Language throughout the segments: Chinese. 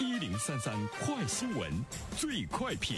一零三三快新闻，最快评。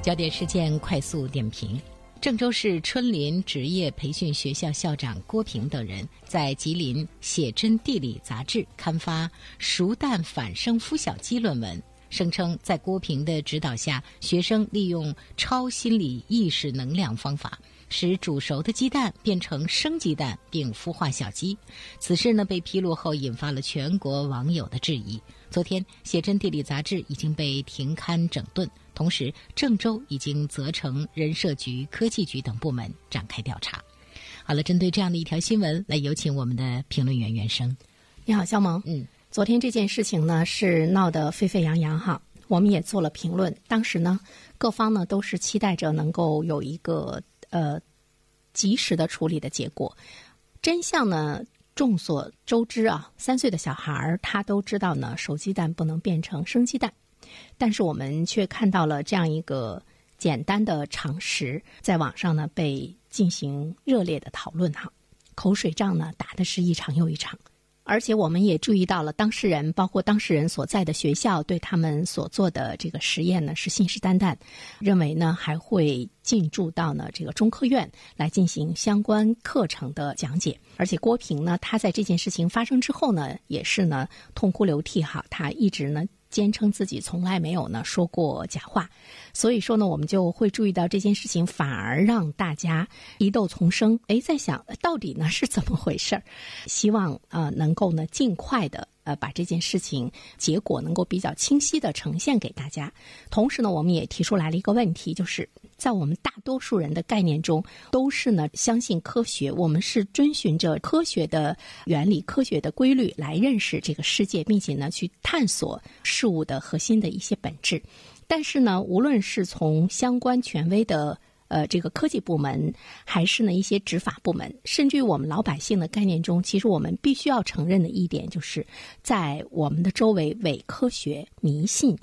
焦点事件快速点评：郑州市春林职业培训学校校长郭平等人在吉林《写真地理》杂志刊发“熟蛋反生孵小鸡”论文，声称在郭平的指导下，学生利用超心理意识能量方法。使煮熟的鸡蛋变成生鸡蛋，并孵化小鸡。此事呢被披露后，引发了全国网友的质疑。昨天，《写真地理》杂志已经被停刊整顿，同时郑州已经责成人社局、科技局等部门展开调查。好了，针对这样的一条新闻，来有请我们的评论员袁生。你好，肖萌。嗯，昨天这件事情呢是闹得沸沸扬扬哈，我们也做了评论。当时呢，各方呢都是期待着能够有一个。呃，及时的处理的结果，真相呢？众所周知啊，三岁的小孩儿他都知道呢，熟鸡蛋不能变成生鸡蛋，但是我们却看到了这样一个简单的常识，在网上呢被进行热烈的讨论哈，口水仗呢打的是一场又一场。而且我们也注意到了，当事人包括当事人所在的学校对他们所做的这个实验呢是信誓旦旦，认为呢还会进驻到呢这个中科院来进行相关课程的讲解。而且郭平呢，他在这件事情发生之后呢，也是呢痛哭流涕哈，他一直呢。坚称自己从来没有呢说过假话，所以说呢，我们就会注意到这件事情，反而让大家疑窦丛生。哎，在想到底呢是怎么回事儿？希望呃能够呢尽快的。呃，把这件事情结果能够比较清晰的呈现给大家。同时呢，我们也提出来了一个问题，就是在我们大多数人的概念中，都是呢相信科学，我们是遵循着科学的原理、科学的规律来认识这个世界，并且呢去探索事物的核心的一些本质。但是呢，无论是从相关权威的。呃，这个科技部门，还是呢一些执法部门，甚至于我们老百姓的概念中，其实我们必须要承认的一点，就是在我们的周围，伪科学、迷信，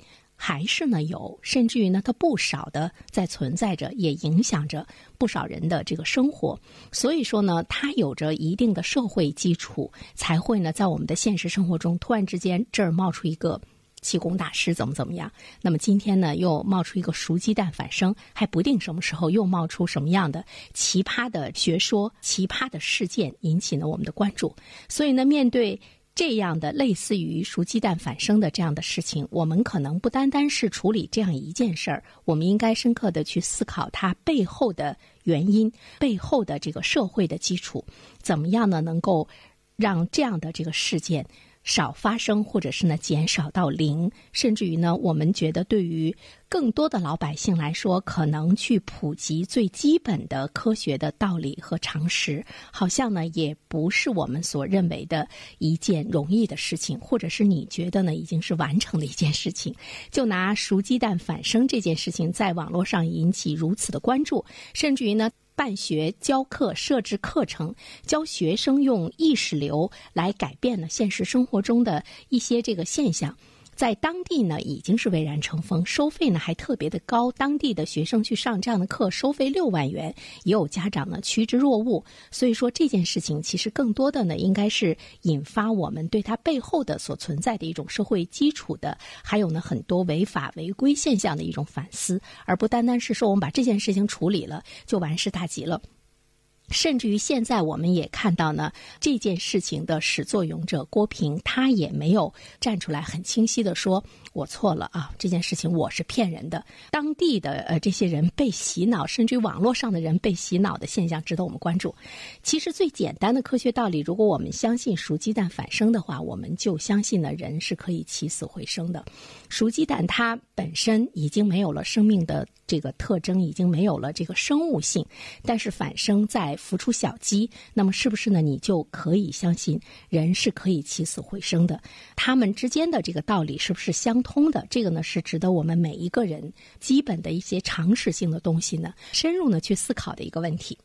还是呢有，甚至于呢它不少的在存在着，也影响着不少人的这个生活。所以说呢，它有着一定的社会基础，才会呢在我们的现实生活中，突然之间这儿冒出一个。气功大师怎么怎么样？那么今天呢，又冒出一个熟鸡蛋反生，还不定什么时候又冒出什么样的奇葩的学说、奇葩的事件，引起了我们的关注。所以呢，面对这样的类似于熟鸡蛋反生的这样的事情，我们可能不单单是处理这样一件事儿，我们应该深刻的去思考它背后的原因、背后的这个社会的基础，怎么样呢？能够让这样的这个事件。少发生，或者是呢减少到零，甚至于呢，我们觉得对于更多的老百姓来说，可能去普及最基本的科学的道理和常识，好像呢也不是我们所认为的一件容易的事情，或者是你觉得呢已经是完成的一件事情。就拿熟鸡蛋反生这件事情，在网络上引起如此的关注，甚至于呢。办学教课设置课程，教学生用意识流来改变了现实生活中的一些这个现象。在当地呢，已经是蔚然成风，收费呢还特别的高。当地的学生去上这样的课，收费六万元，也有家长呢趋之若鹜。所以说这件事情，其实更多的呢，应该是引发我们对它背后的所存在的一种社会基础的，还有呢很多违法违规现象的一种反思，而不单单是说我们把这件事情处理了就完事大吉了。甚至于现在，我们也看到呢，这件事情的始作俑者郭平，他也没有站出来很清晰的说“我错了啊，这件事情我是骗人的”。当地的呃这些人被洗脑，甚至于网络上的人被洗脑的现象，值得我们关注。其实最简单的科学道理，如果我们相信熟鸡蛋反生的话，我们就相信了人是可以起死回生的。熟鸡蛋它本身已经没有了生命的这个特征，已经没有了这个生物性，但是反生在。孵出小鸡，那么是不是呢？你就可以相信人是可以起死回生的？他们之间的这个道理是不是相通的？这个呢是值得我们每一个人基本的一些常识性的东西呢，深入呢去思考的一个问题。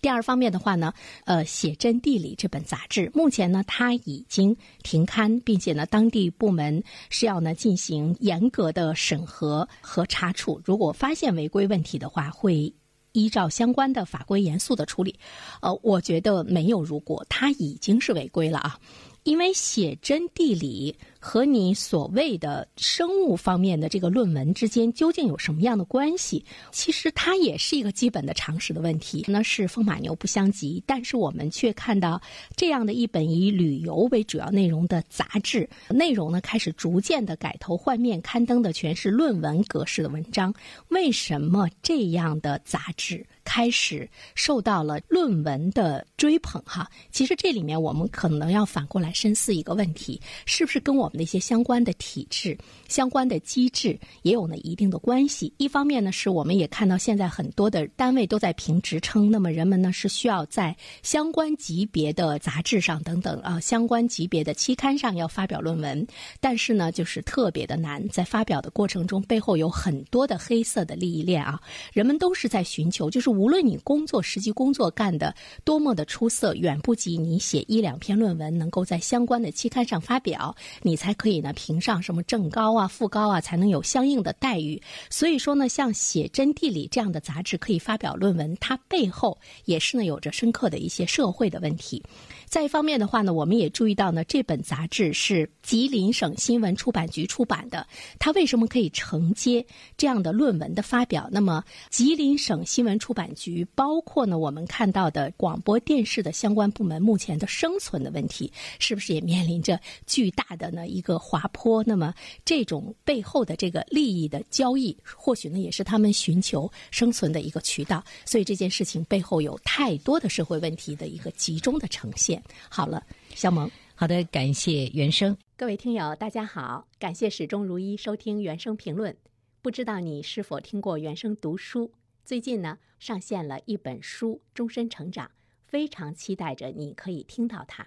第二方面的话呢，呃，《写真地理》这本杂志目前呢它已经停刊，并且呢当地部门是要呢进行严格的审核和查处，如果发现违规问题的话，会。依照相关的法规严肃的处理。呃，我觉得没有如果，他已经是违规了啊。因为写真地理和你所谓的生物方面的这个论文之间究竟有什么样的关系？其实它也是一个基本的常识的问题。那是风马牛不相及，但是我们却看到这样的一本以旅游为主要内容的杂志，内容呢开始逐渐的改头换面，刊登的全是论文格式的文章。为什么这样的杂志？开始受到了论文的追捧，哈，其实这里面我们可能要反过来深思一个问题，是不是跟我们的一些相关的体制、相关的机制也有呢一定的关系？一方面呢，是我们也看到现在很多的单位都在评职称，那么人们呢是需要在相关级别的杂志上等等啊，相关级别的期刊上要发表论文，但是呢，就是特别的难，在发表的过程中背后有很多的黑色的利益链啊，人们都是在寻求，就是。无论你工作实际工作干的多么的出色，远不及你写一两篇论文能够在相关的期刊上发表，你才可以呢评上什么正高啊、副高啊，才能有相应的待遇。所以说呢，像《写真地理》这样的杂志可以发表论文，它背后也是呢有着深刻的一些社会的问题。再一方面的话呢，我们也注意到呢，这本杂志是吉林省新闻出版局出版的。它为什么可以承接这样的论文的发表？那么，吉林省新闻出版局包括呢，我们看到的广播电视的相关部门目前的生存的问题，是不是也面临着巨大的呢一个滑坡？那么，这种背后的这个利益的交易，或许呢也是他们寻求生存的一个渠道。所以，这件事情背后有太多的社会问题的一个集中的呈现。好了，小萌，好的，感谢原生。各位听友，大家好，感谢始终如一收听原生评论。不知道你是否听过原生读书？最近呢，上线了一本书《终身成长》，非常期待着你可以听到它。《